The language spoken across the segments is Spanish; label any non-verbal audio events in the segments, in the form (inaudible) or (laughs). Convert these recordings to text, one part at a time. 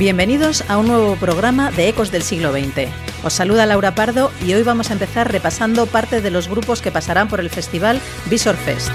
Bienvenidos a un nuevo programa de Ecos del siglo XX. Os saluda Laura Pardo y hoy vamos a empezar repasando parte de los grupos que pasarán por el festival Visor Fest.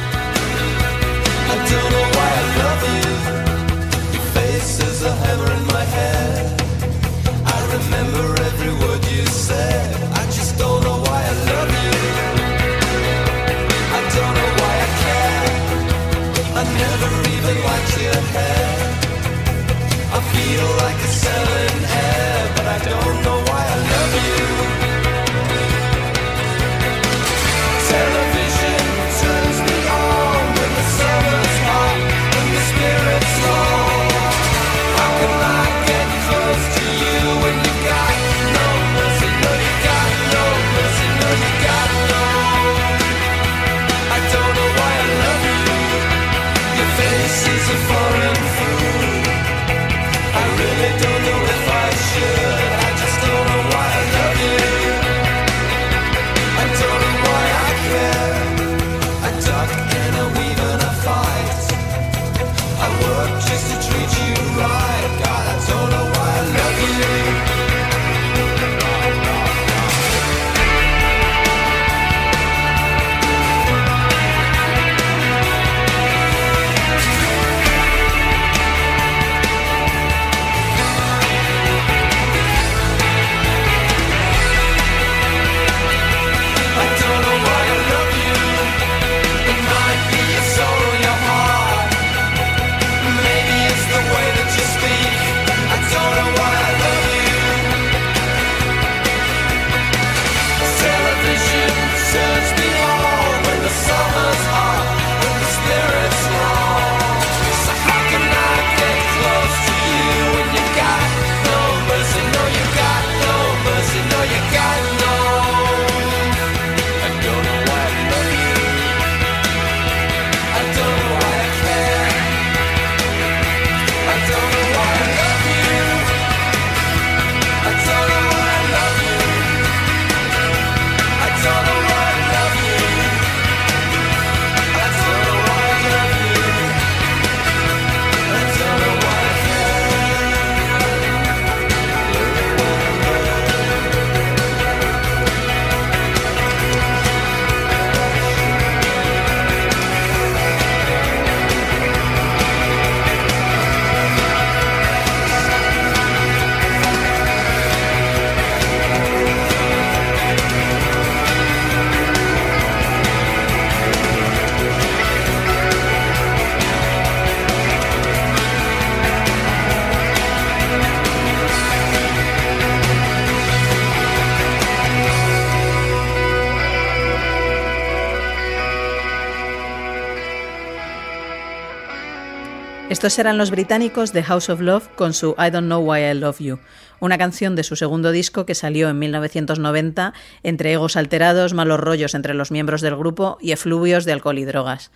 Estos eran los británicos de House of Love con su I Don't Know Why I Love You, una canción de su segundo disco que salió en 1990 entre egos alterados, malos rollos entre los miembros del grupo y efluvios de alcohol y drogas.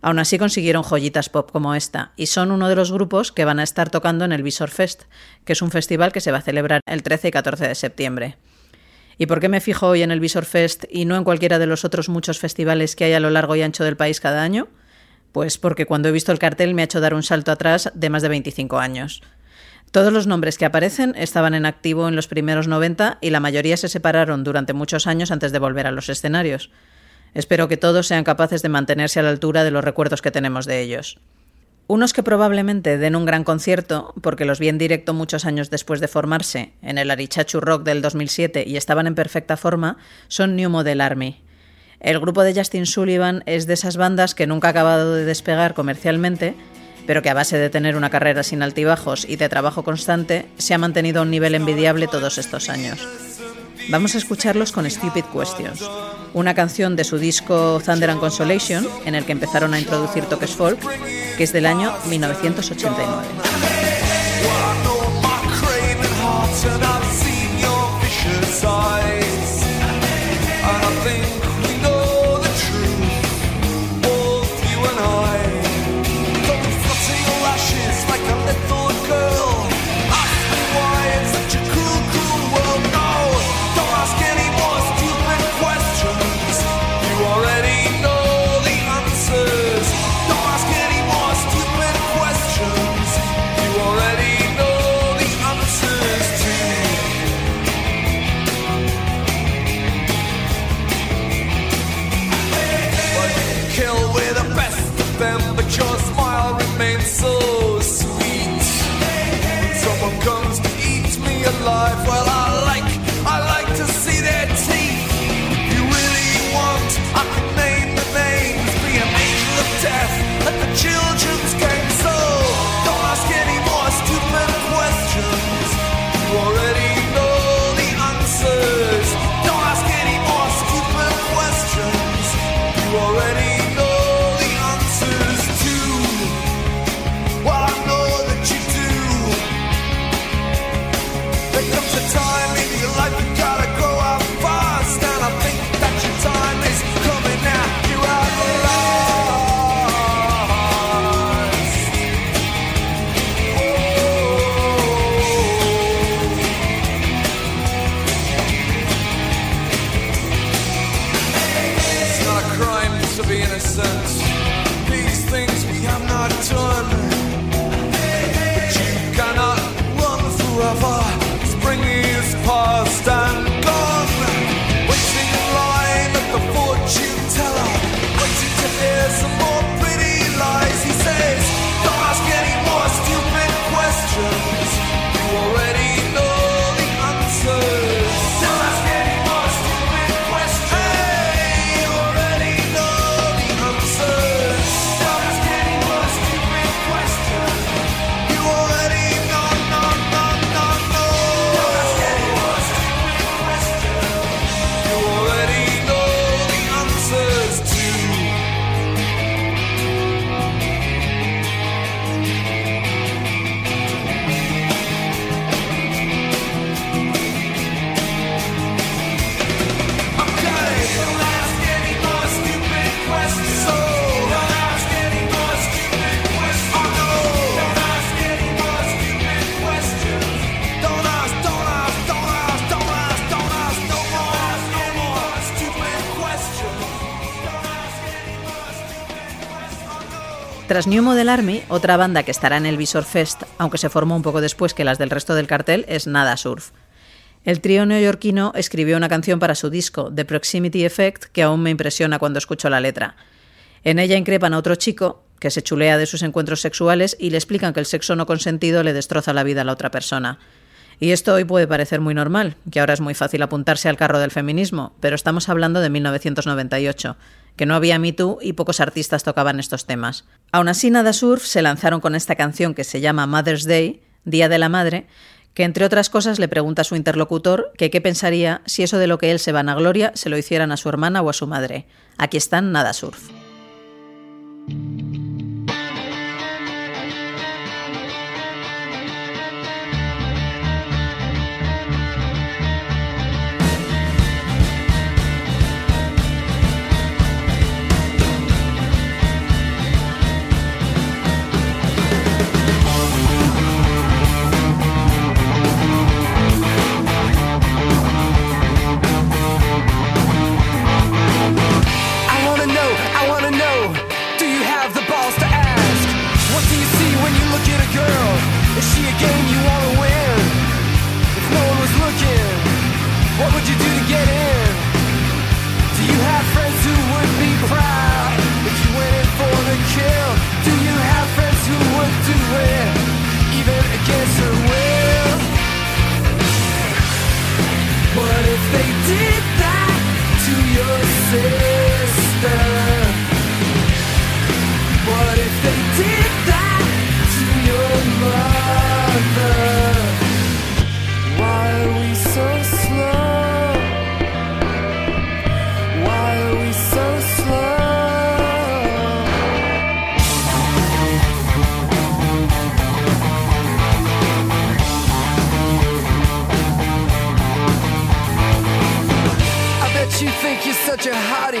Aún así consiguieron joyitas pop como esta, y son uno de los grupos que van a estar tocando en el Visor Fest, que es un festival que se va a celebrar el 13 y 14 de septiembre. ¿Y por qué me fijo hoy en el Visor Fest y no en cualquiera de los otros muchos festivales que hay a lo largo y ancho del país cada año? Pues porque cuando he visto el cartel me ha hecho dar un salto atrás de más de 25 años. Todos los nombres que aparecen estaban en activo en los primeros 90 y la mayoría se separaron durante muchos años antes de volver a los escenarios. Espero que todos sean capaces de mantenerse a la altura de los recuerdos que tenemos de ellos. Unos que probablemente den un gran concierto, porque los vi en directo muchos años después de formarse, en el Arichachu Rock del 2007 y estaban en perfecta forma, son New Model Army. El grupo de Justin Sullivan es de esas bandas que nunca ha acabado de despegar comercialmente, pero que a base de tener una carrera sin altibajos y de trabajo constante, se ha mantenido a un nivel envidiable todos estos años. Vamos a escucharlos con Stupid Questions, una canción de su disco Thunder and Consolation, en el que empezaron a introducir toques folk, que es del año 1989. your smile remains so Tras New Model Army, otra banda que estará en el Visor Fest, aunque se formó un poco después que las del resto del cartel, es Nada Surf. El trío neoyorquino escribió una canción para su disco, The Proximity Effect, que aún me impresiona cuando escucho la letra. En ella increpan a otro chico, que se chulea de sus encuentros sexuales y le explican que el sexo no consentido le destroza la vida a la otra persona. Y esto hoy puede parecer muy normal, que ahora es muy fácil apuntarse al carro del feminismo, pero estamos hablando de 1998, que no había Me Too y pocos artistas tocaban estos temas. Aún así, Nada Surf se lanzaron con esta canción que se llama Mother's Day, Día de la Madre, que entre otras cosas le pregunta a su interlocutor que qué pensaría si eso de lo que él se vanagloria se lo hicieran a su hermana o a su madre. Aquí están Nada Surf. Is she a game you wanna win?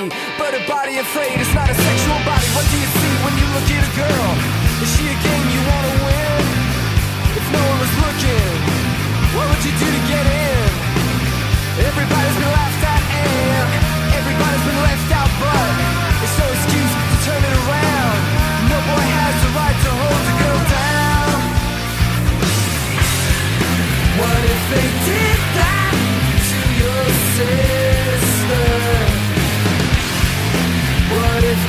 But a body afraid it's not a sexual body. What do you see when you look at a girl? Is she a game you wanna win? If no one was looking, what would you do to get in? Everybody's been laughed at and everybody's been left out, but it's no excuse to turn it around. No boy has the right to hold a girl down. What if they did that to your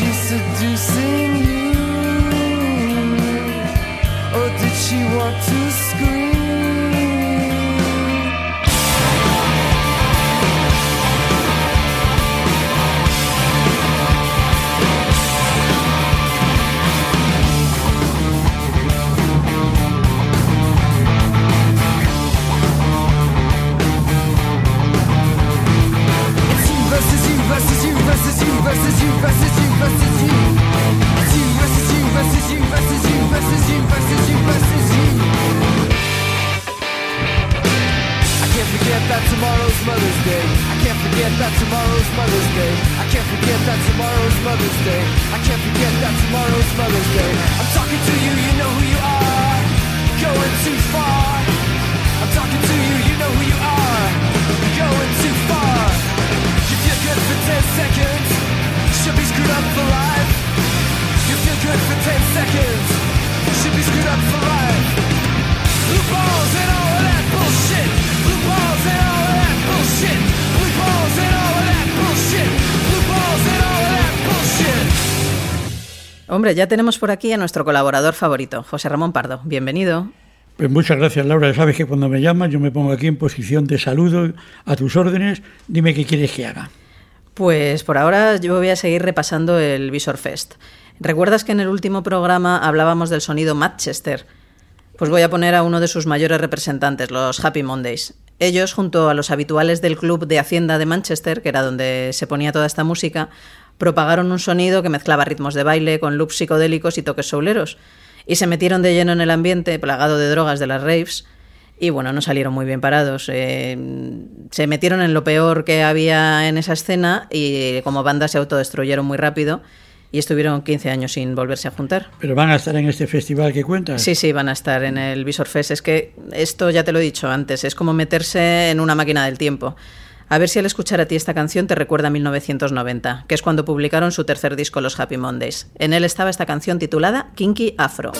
mother? she seducing you? Or did she want to Hombre, ya tenemos por aquí a nuestro colaborador favorito, José Ramón Pardo. Bienvenido. Pues muchas gracias, Laura. Sabes que cuando me llamas yo me pongo aquí en posición de saludo a tus órdenes. Dime qué quieres que haga. Pues por ahora yo voy a seguir repasando el Visor Fest. ¿Recuerdas que en el último programa hablábamos del sonido Manchester? Pues voy a poner a uno de sus mayores representantes, los Happy Mondays. Ellos, junto a los habituales del Club de Hacienda de Manchester, que era donde se ponía toda esta música, propagaron un sonido que mezclaba ritmos de baile con loops psicodélicos y toques souleros. Y se metieron de lleno en el ambiente plagado de drogas de las raves. Y bueno, no salieron muy bien parados. Eh, se metieron en lo peor que había en esa escena y como banda se autodestruyeron muy rápido y estuvieron 15 años sin volverse a juntar. Pero van a estar en este festival que cuentas. Sí, sí, van a estar en el Visor Fest. Es que esto ya te lo he dicho antes, es como meterse en una máquina del tiempo. A ver si al escuchar a ti esta canción te recuerda a 1990, que es cuando publicaron su tercer disco Los Happy Mondays. En él estaba esta canción titulada Kinky Afro.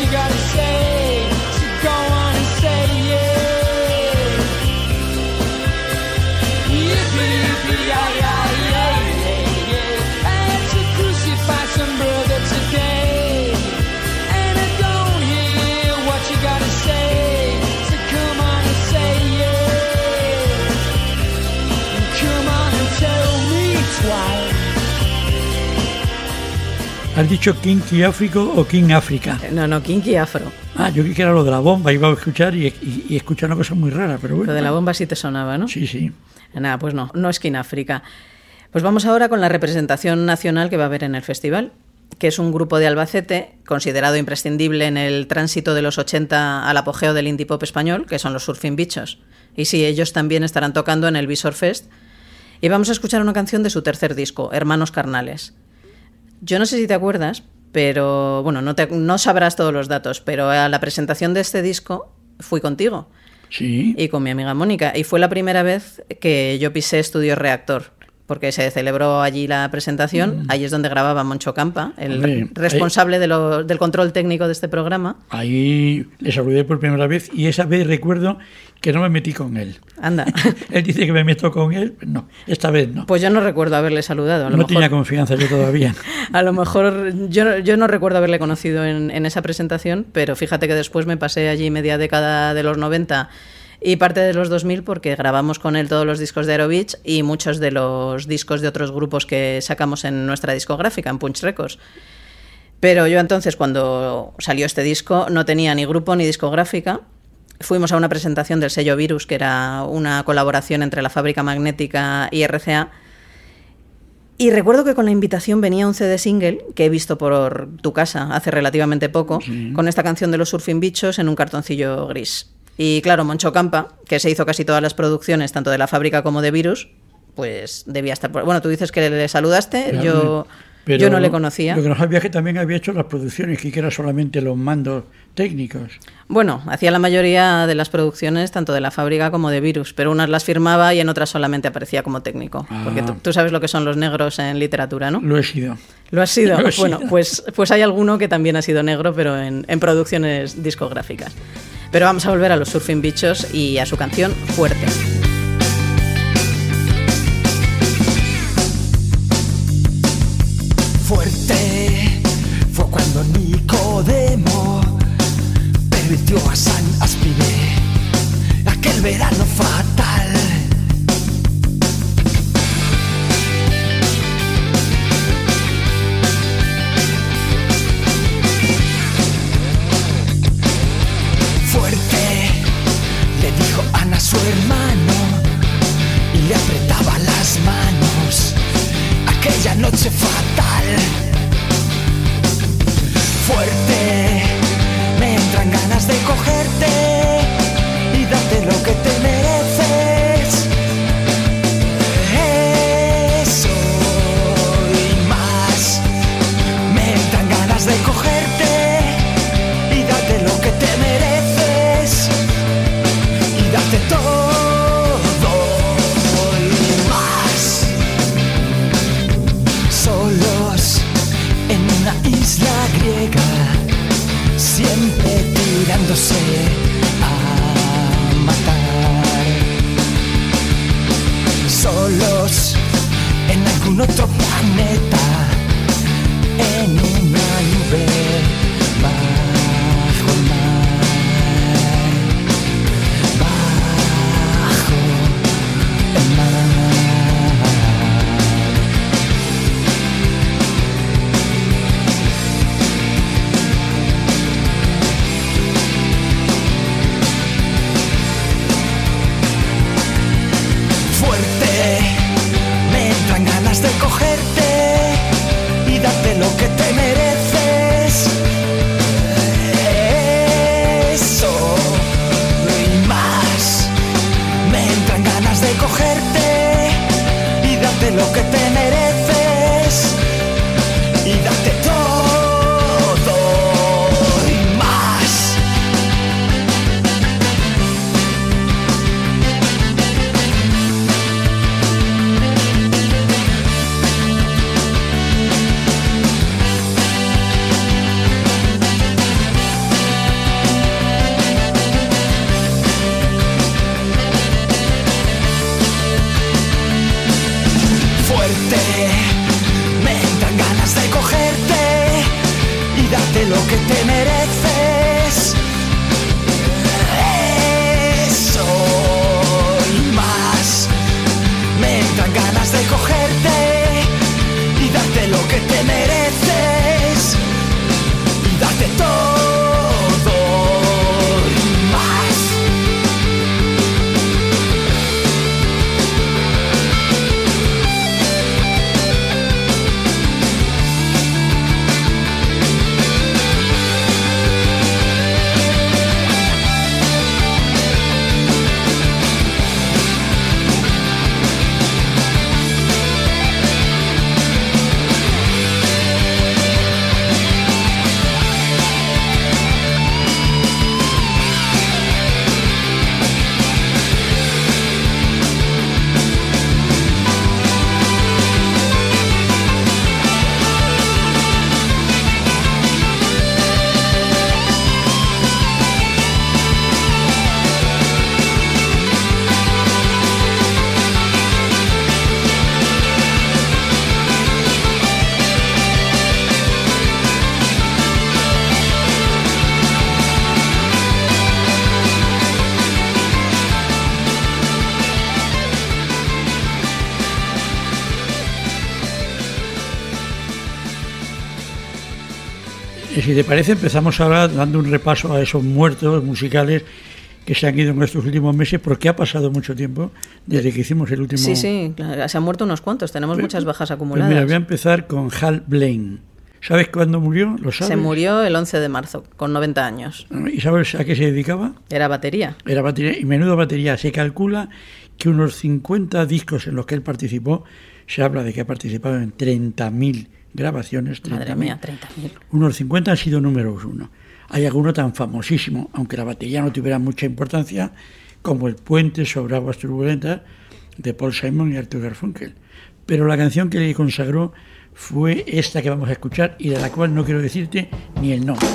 You gotta say. ¿Has dicho Kinky Áfrico o King África? No, no, Kinky Afro. Ah, yo creí que era lo de la bomba, iba a escuchar y, y, y escuchar una cosa muy rara, pero bueno. Lo de la bomba sí te sonaba, ¿no? Sí, sí. Nada, pues no, no es King África. Pues vamos ahora con la representación nacional que va a haber en el festival, que es un grupo de Albacete considerado imprescindible en el tránsito de los 80 al apogeo del indie pop español, que son los Surfing Bichos. Y sí, ellos también estarán tocando en el Visor Fest. Y vamos a escuchar una canción de su tercer disco, Hermanos Carnales. Yo no sé si te acuerdas, pero bueno, no, te- no sabrás todos los datos, pero a la presentación de este disco fui contigo Sí. y con mi amiga Mónica. Y fue la primera vez que yo pisé Estudio Reactor, porque se celebró allí la presentación. Allí es donde grababa Moncho Campa, el Mm. Hombre, responsable de lo- del control técnico de este programa. Ahí le saludé por primera vez y esa vez recuerdo que no me metí con él. Anda. (laughs) él dice que me meto con él, no, esta vez no. Pues yo no recuerdo haberle saludado. A lo no mejor, tenía confianza yo todavía. (laughs) a lo mejor yo, yo no recuerdo haberle conocido en, en esa presentación, pero fíjate que después me pasé allí media década de los 90 y parte de los 2000 porque grabamos con él todos los discos de Aerobeach y muchos de los discos de otros grupos que sacamos en nuestra discográfica, en Punch Records. Pero yo entonces, cuando salió este disco, no tenía ni grupo ni discográfica. Fuimos a una presentación del sello Virus, que era una colaboración entre la fábrica magnética y RCA. Y recuerdo que con la invitación venía un CD single que he visto por tu casa hace relativamente poco, con esta canción de los Surfing Bichos en un cartoncillo gris. Y claro, Moncho Campa, que se hizo casi todas las producciones, tanto de la fábrica como de Virus, pues debía estar por... Bueno, tú dices que le saludaste, yo, Pero yo no le conocía. Lo que no sabía es que también había hecho las producciones, que era solamente los mandos técnicos. Bueno, hacía la mayoría de las producciones, tanto de la fábrica como de Virus, pero unas las firmaba y en otras solamente aparecía como técnico. Ah. Porque tú, tú sabes lo que son los negros en literatura, ¿no? Lo he sido. ¿Lo has sido? (laughs) Lo bueno, sido. Pues, pues hay alguno que también ha sido negro, pero en, en producciones discográficas. Pero vamos a volver a los Surfing Bichos y a su canción Fuerte. Fuerte parece, empezamos ahora dando un repaso a esos muertos musicales que se han ido en estos últimos meses, porque ha pasado mucho tiempo desde que hicimos el último... Sí, sí, claro, se han muerto unos cuantos, tenemos muchas bajas Pues acumuladas. mira, voy a empezar con Hal Blaine. ¿Sabes cuándo murió? ¿Lo sabes? Se murió el 11 de marzo, con 90 años. ¿Y sabes a qué se dedicaba? Era batería. Era batería, y menudo batería. Se calcula que unos 50 discos en los que él participó, se habla de que ha participado en 30.000 grabaciones. Madre 30.000. mía, 30.000. Unos 50 han sido números uno. Hay alguno tan famosísimo, aunque la batería no tuviera mucha importancia, como El puente sobre aguas turbulentas de Paul Simon y Arthur Garfunkel. Pero la canción que le consagró fue esta que vamos a escuchar y de la cual no quiero decirte ni el nombre.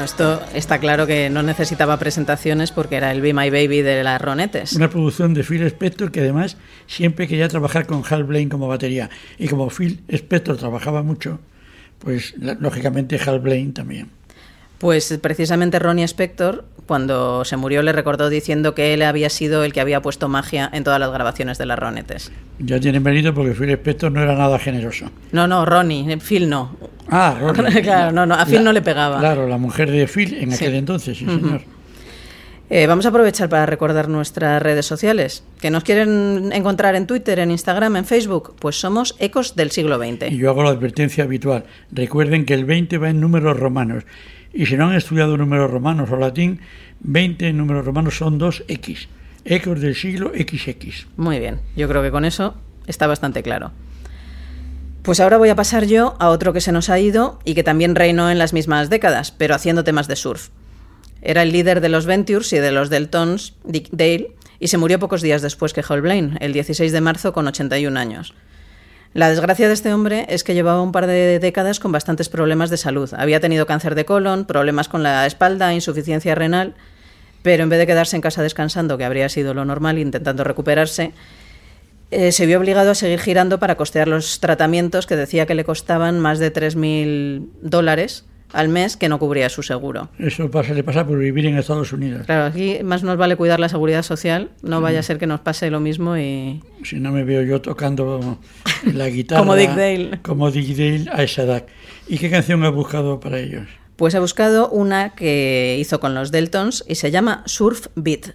Bueno, esto está claro que no necesitaba presentaciones porque era el Be My Baby de las Ronettes. Una producción de Phil Spector que además siempre quería trabajar con Hal Blaine como batería. Y como Phil Spector trabajaba mucho, pues lógicamente Hal Blaine también. Pues precisamente Ronnie Spector, cuando se murió, le recordó diciendo que él había sido el que había puesto magia en todas las grabaciones de las Ronettes. Ya tienen mérito porque Phil Spector no era nada generoso. No, no, Ronnie, Phil no. Ah, Ronnie. (laughs) Claro, no, no, a Phil La- no le pegaba. Claro, la mujer de Phil en Sí. aquel entonces, sí, señor. Eh, vamos a aprovechar para recordar nuestras redes sociales. ¿Que nos quieren encontrar en Twitter, en Instagram, en Facebook? Pues somos Ecos del siglo Y XX. yo hago la advertencia habitual. Recuerden que el 20 va en números romanos. Y si no han estudiado números romanos o latín, 20 en números romanos son 2x. Ecos del siglo XX. Muy bien, yo creo que con eso está bastante claro. Pues ahora voy a pasar yo a otro que se nos ha ido y que también reinó en las mismas décadas, pero haciendo temas de surf. Era el líder de los Ventures y de los Deltons, Dick Dale, y se murió pocos días después que Hal Blaine, el 16 de marzo con 81 años. La desgracia de este hombre es que llevaba un par de décadas con bastantes problemas de salud. Había tenido cáncer de colon, problemas con la espalda, insuficiencia renal, pero en vez de quedarse en casa descansando, que habría sido lo normal, intentando recuperarse, eh, se vio obligado a seguir girando para costear los tratamientos que decía que le costaban más de 3.000 dólares al mes que no cubría su seguro. Eso pasa, le pasa por vivir en Estados Unidos. Claro, aquí más nos vale cuidar la seguridad social, no vaya a ser que nos pase lo mismo y... Si no me veo yo tocando la (laughs) guitarra. Como Dick Dale. Como Dick Dale a esa edad. ¿Y qué canción has buscado para ellos? Pues he buscado una que hizo con los Deltons y se llama Surf Beat.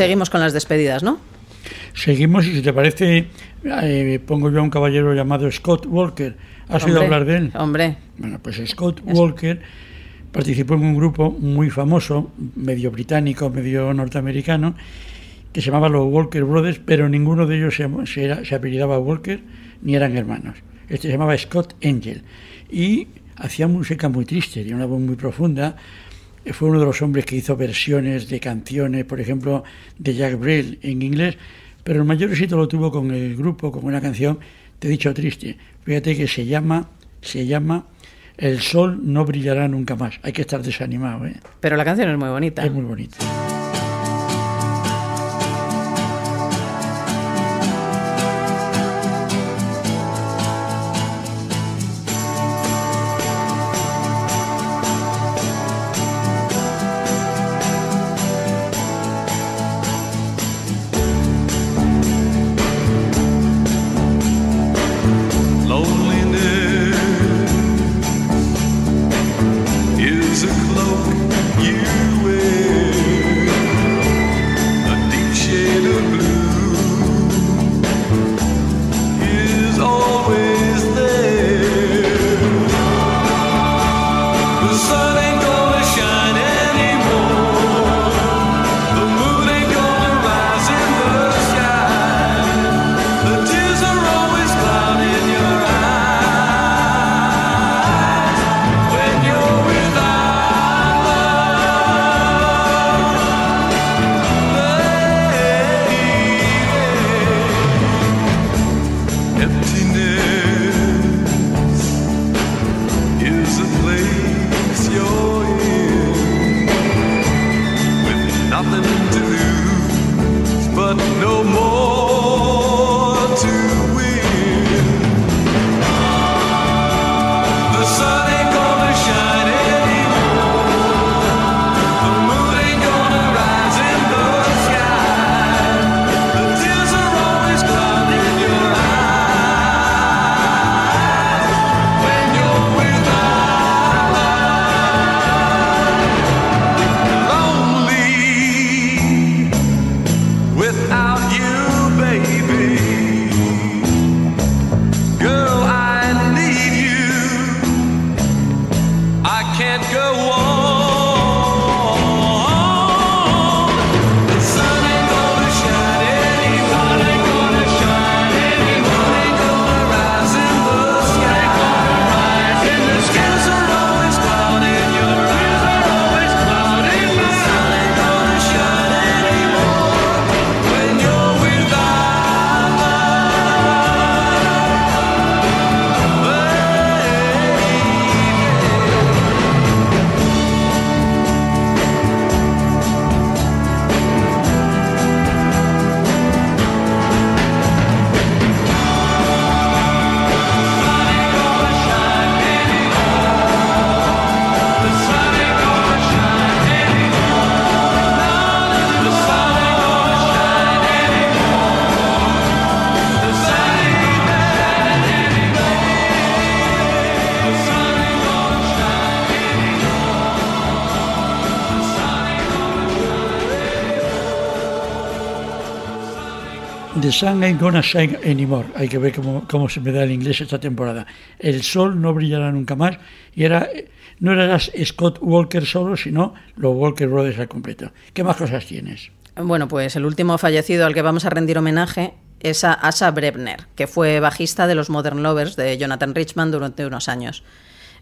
Seguimos con las despedidas, ¿no? Seguimos y si te parece, eh, pongo yo a un caballero llamado Scott Walker. ¿Has oído Hombre, hablar de él? Hombre, Bueno, pues Scott Walker participó en un grupo muy famoso, medio británico, medio norteamericano, que se llamaba los Walker Brothers, pero ninguno de ellos se, se se apellidaba Walker ni eran hermanos. Este se llamaba Scott Angel y hacía música muy triste, tenía una voz muy profunda. Fue uno de los hombres que hizo versiones de canciones, por ejemplo, de Jack Brel en inglés, pero el mayor éxito lo tuvo con el grupo, con una canción, te he dicho triste. Fíjate que se llama, se llama El sol no brillará nunca más. Hay que estar desanimado, ¿eh? pero la canción es muy bonita. Es muy bonito. The sun ain't gonna shine anymore. Hay que ver cómo, cómo se me da el inglés esta temporada. El sol no brillará nunca más. Y era, no era Scott Walker solo, sino los Walker Brothers al completo. ¿Qué más cosas tienes? Bueno, pues el último fallecido al que vamos a rendir homenaje es a Asa Brebner, que fue bajista de los Modern Lovers de Jonathan Richman durante unos años.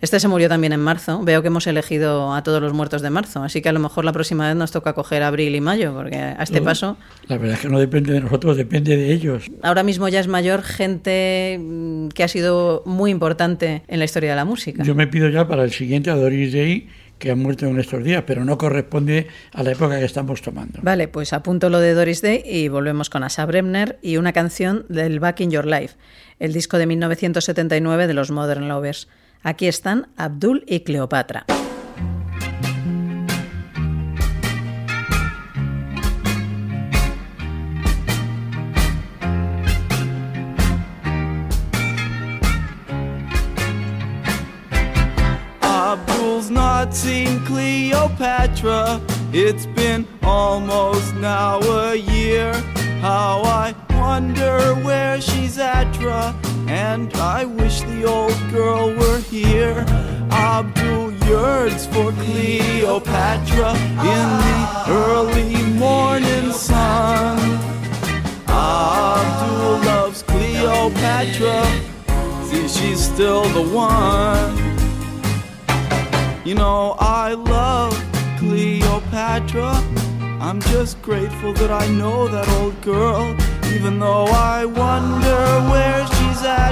Este se murió también en marzo. Veo que hemos elegido a todos los muertos de marzo, así que a lo mejor la próxima vez nos toca coger abril y mayo, porque a este No, paso La verdad es que no depende de nosotros, depende de ellos. ahora mismo ya es mayor gente mm, que ha sido muy importante en la historia de la música. Yo me pido ya para el siguiente a Doris Day, que ha muerto en estos días, pero no corresponde a la época que estamos tomando. Vale, pues apunto lo de Doris Day y volvemos con Asa Bremner y una canción del Back in Your Life, el disco de 1979 de los Modern Lovers. Aquí están Abdul y Cleopatra. Abdul's not seen Cleopatra. It's been almost now a year. How I wonder where she's at, -ra, and I wish the old girl were here. Abdul yearns for Cleopatra in the early morning sun. Abdul loves Cleopatra. See, she's still the one. You know, I love Cleopatra. I'm just grateful that I know that old girl, even though I wonder where she's at,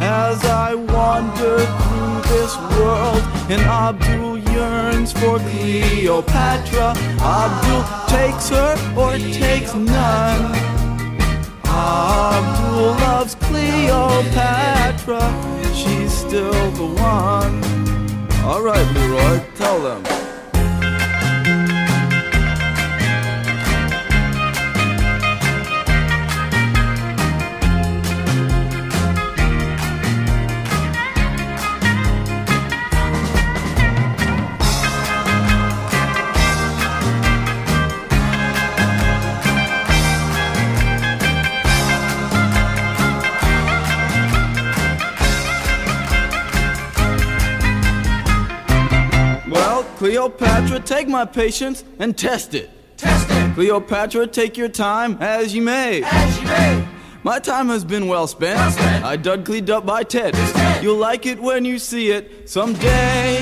as I wander through this world. And Abdul yearns for Cleopatra. Abdul takes her or takes none. Abdul loves Cleopatra. She's still the one. All right, Leroy, tell them. Cleopatra, take my patience and test it. Test it. Cleopatra, take your time as you may. As you may. My time has been well spent. Well spent. I dug cleaned up by Ted. You'll like it when you see it someday.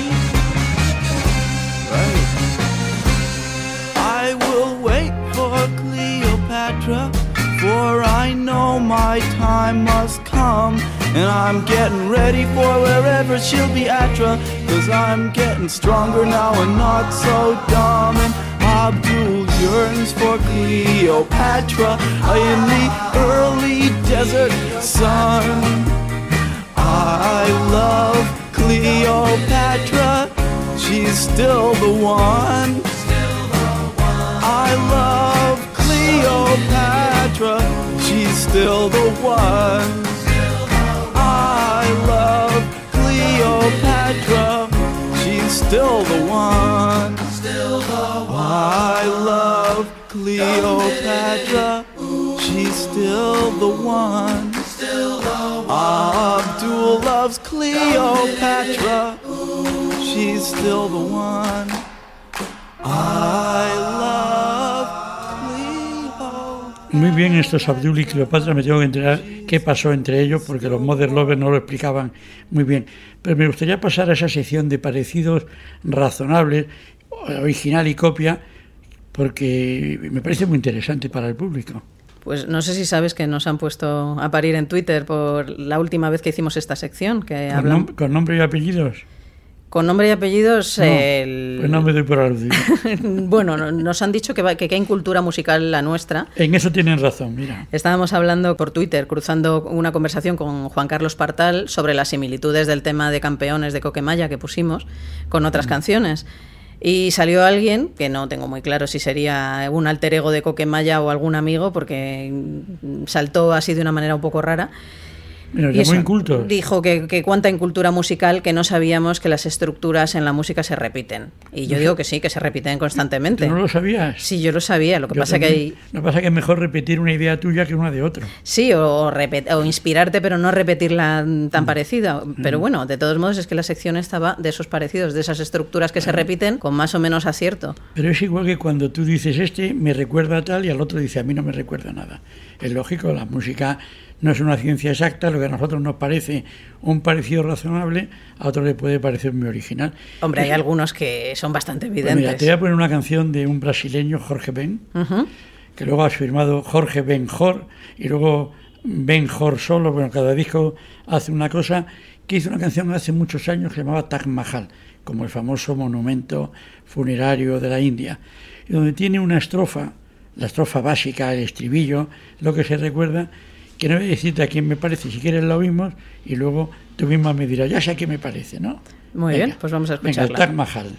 Right. I will wait for Cleopatra, for I know my time must come. And I'm getting ready for wherever she'll be at, cause I'm getting stronger now and not so dumb. And Abdul yearns for Cleopatra I in the early desert sun. I love Cleopatra, she's still the one. I love Cleopatra, she's still the one. I love Cleopatra, she's still the one. I love Cleopatra, she's still the one. Abdul loves Cleopatra, she's still the one. I love. Muy bien, estos Abdul y Cleopatra, me tengo que enterar qué pasó entre ellos, porque los Mother Lovers no lo explicaban muy bien. Pero me gustaría pasar a esa sección de parecidos razonables, original y copia, porque me parece muy interesante para el público. Pues no sé si sabes que nos han puesto a parir en Twitter por la última vez que hicimos esta sección, que Con, nom- con nombre y apellidos. Con nombre y apellidos. No, el- Pues no me doy por aludido. (laughs) bueno, no- nos han dicho que, va- que qué cultura musical la nuestra. En eso tienen razón, mira. Estábamos hablando por Twitter, cruzando una conversación con Juan Carlos Partal sobre las similitudes del tema de campeones de Coquemaya que pusimos con otras canciones. Y salió alguien, que no tengo muy claro si sería un alter ego de Coquemaya o algún amigo, porque mm, saltó así de una manera un poco rara, Nos Y llamó eso, incultos. Dijo que, que cuánta incultura musical que no sabíamos que las estructuras en la música se repiten. Y yo digo que sí, que se repiten constantemente. ¿Tú no lo sabías? Sí, yo lo sabía. Lo que Yo pasa que también. hay, Lo que pasa que es mejor repetir una idea tuya que una de otro. Sí, o, repet- o inspirarte, pero no repetirla Mm. tan parecida. Pero bueno, de todos modos, es que la sección estaba de esos parecidos, de esas estructuras que se repiten con más o menos acierto. Pero es igual que cuando tú dices este me recuerda a tal y al otro dice a mí no me recuerda nada. Es lógico, la música no es una ciencia exacta, lo que a nosotros nos parece un parecido razonable, a otro le puede parecer muy original. Hombre, hay algunos que son bastante mira, evidentes. te voy a poner una canción de un brasileño, Jorge Ben, Ujú. que luego has firmado Jorge Ben Jor y luego Ben Jor solo, bueno, cada disco hace una cosa, que hizo una canción hace muchos años que se llamaba Taj Mahal, como el famoso monumento funerario de la India, y donde tiene una estrofa, la estrofa básica, el estribillo, lo que se recuerda, que no voy a decirte a quién me parece, si quieres la oímos y luego tú misma me dirás, ya sé a qué me parece, ¿no? Muy bien, pues vamos a Venga, escucharla. Taj Mahal.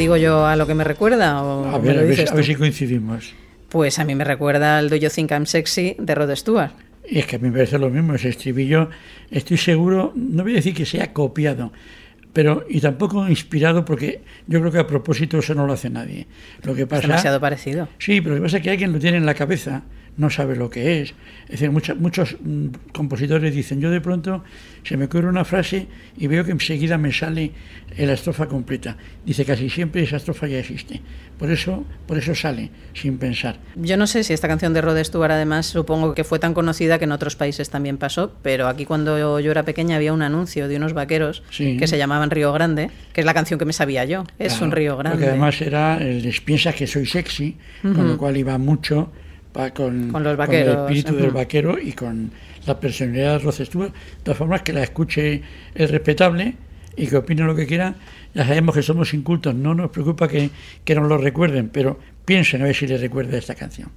Digo yo a lo que me recuerda? O A ver, lo a ver, dices a ver tú? si coincidimos. Pues a mí me recuerda al Do You Think I'm Sexy de Rod Stewart. Y es que a mí me parece lo mismo, ese estribillo, estoy seguro, no voy a decir que sea copiado, pero y tampoco inspirado porque yo creo que a propósito eso no lo hace nadie. Lo que Es pasa demasiado parecido. Sí, pero lo que pasa es que alguien lo tiene en la cabeza, no sabe lo que es. Es decir, mucha- muchos mm, compositores dicen, yo de pronto se me ocurre una frase y veo que enseguida me sale la estrofa completa. Dice, casi siempre esa estrofa ya existe. Por eso, por eso sale, sin pensar. Yo no sé si esta canción de Rod Stewart además supongo que fue tan conocida que en otros países también pasó, pero aquí cuando yo era pequeña había un anuncio de unos vaqueros Sí. que se llamaban Río Grande, que es la canción que me sabía yo. Es Claro, un río Porque grande. además era les piensa que soy sexy, con lo cual iba mucho pa- con, Con los el vaqueros, espíritu del vaquero y con la personalidad de Rod Stewart. De todas formas, que la escuche el respetable y que opine lo que quiera. Ya sabemos que somos incultos, no nos preocupa que, que nos lo recuerden, pero piensen a ver si les recuerda esta canción.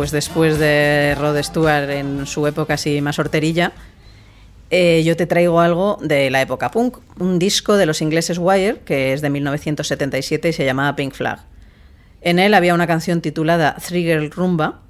Pues después de Rod Stewart en su época así más horterilla, eh, yo te traigo algo de la época punk, un disco de los ingleses Wire, que es de 1977 y se llamaba Pink Flag. En él había una canción titulada Three Girl Rumba,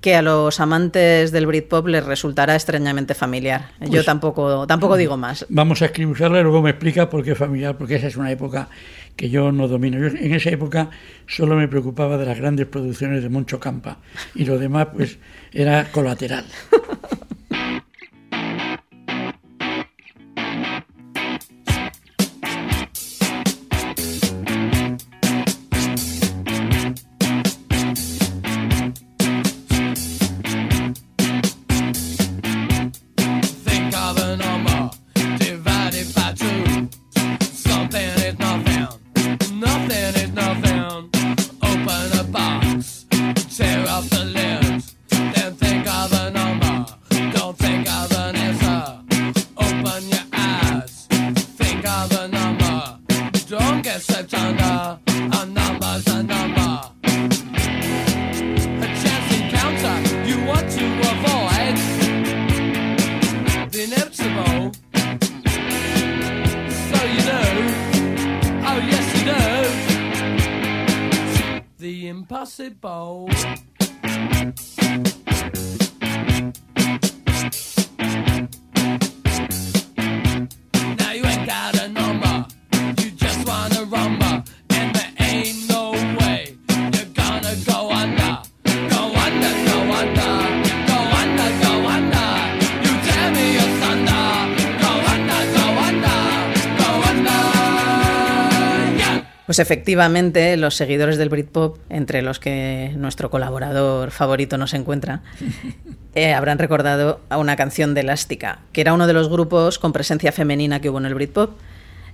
que a los amantes del Britpop les resultará extrañamente familiar. Yo Pues- tampoco, tampoco digo más. Vamos a escribirla y luego me explica por qué familiar, porque esa es una época que yo no domino. Yo en esa época solo me preocupaba de las grandes producciones de Moncho Campa y lo demás pues era colateral. (laughs) Pues efectivamente, los seguidores del Britpop, entre los que nuestro colaborador favorito nos encuentra, (laughs) eh, habrán recordado a una canción de Elástica, que era uno de los grupos con presencia femenina que hubo en el Britpop.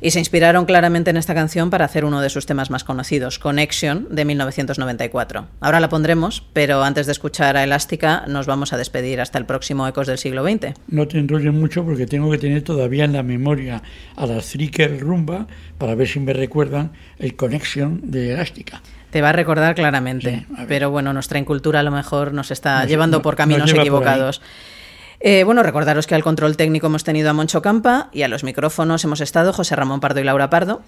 Y se inspiraron claramente en esta canción para hacer uno de sus temas más conocidos, Connection, de 1994. Ahora la pondremos, pero antes de escuchar a Elástica, nos vamos a despedir hasta el próximo Ecos del siglo XX. No te enrolles mucho porque tengo que tener todavía en la memoria a las Thricker Rumba para ver si me recuerdan el Connection de Elástica. Te va a recordar claramente, Sí, a ver. pero bueno, nuestra incultura a lo mejor nos está Nos- llevando por nos caminos lleva por equivocados. Eh, bueno, recordaros que al control técnico hemos tenido a Moncho Campa y a los micrófonos hemos estado José Ramón Pardo y Laura Pardo.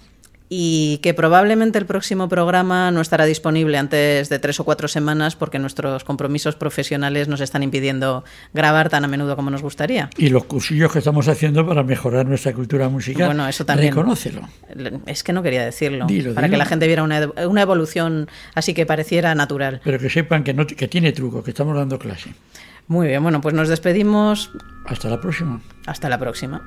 Y que probablemente el próximo programa no estará disponible antes de tres o cuatro semanas porque nuestros compromisos profesionales nos están impidiendo grabar tan a menudo como nos gustaría. Y los cursillos que estamos haciendo para mejorar nuestra cultura musical. Bueno, eso también. Reconócelo. Es que no quería decirlo, Dilo, para que la gente viera una, una evolución así que pareciera natural. Pero que sepan que, no, que tiene truco, que estamos dando clase. Muy bien, bueno, pues nos despedimos. Hasta la próxima. Hasta la próxima.